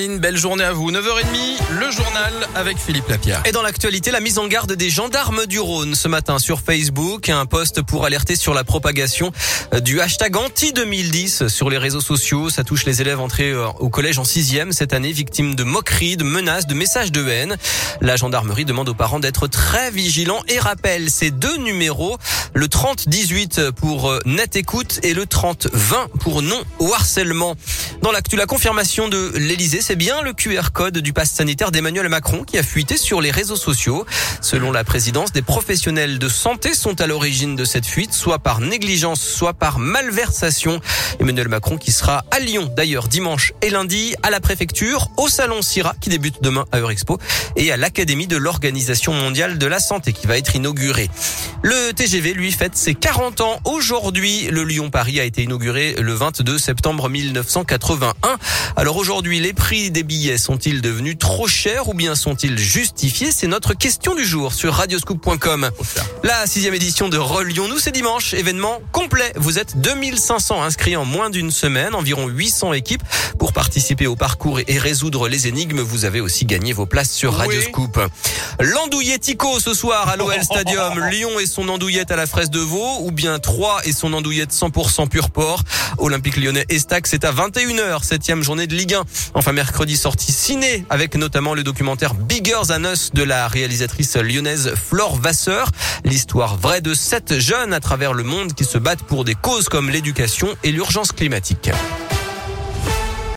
Une belle journée à vous. 9h30, le journal avec Philippe Lapierre. Et dans l'actualité, la mise en garde des gendarmes du Rhône ce matin sur Facebook. Un post pour alerter sur la propagation euh, du hashtag anti-2010 sur les réseaux sociaux. Ça touche les élèves entrés euh, au collège en sixième cette année, victimes de moqueries, de menaces, de messages de haine. La gendarmerie demande aux parents d'être très vigilants et rappelle ces deux numéros. Le 30-18 pour euh, net écoute et le 30-20 pour non au harcèlement. Dans l'actu, la confirmation de l'Elysée c'est bien le QR code du pass sanitaire d'Emmanuel Macron qui a fuité sur les réseaux sociaux. Selon la présidence, des professionnels de santé sont à l'origine de cette fuite, soit par négligence, soit par malversation. Emmanuel Macron qui sera à Lyon d'ailleurs dimanche et lundi à la préfecture, au salon Sira qui débute demain à Eurexpo et à l'Académie de l'Organisation mondiale de la santé qui va être inaugurée. Le TGV lui fête ses 40 ans aujourd'hui. Le Lyon-Paris a été inauguré le 22 septembre 1981. Alors aujourd'hui, les prix des billets sont-ils devenus trop chers ou bien sont-ils justifiés? C'est notre question du jour sur radioscoop.com. La sixième édition de Relions-nous, c'est dimanche. Événement complet. Vous êtes 2500 inscrits en moins d'une semaine, environ 800 équipes pour participer au parcours et résoudre les énigmes. Vous avez aussi gagné vos places sur Radioscoop. L'andouilletico ce soir à l'OL Stadium. Lyon et son andouillette à la fraise de veau ou bien Troyes et son andouillette 100% pur porc. Olympique lyonnais Estac, c'est à 21h, septième journée de Ligue 1. Enfin, mercredi sortie ciné avec notamment le documentaire Bigger Than Us de la réalisatrice lyonnaise Flore Vasseur. L'histoire vraie de sept jeunes à travers le monde qui se battent pour des causes comme l'éducation et l'urgence climatique.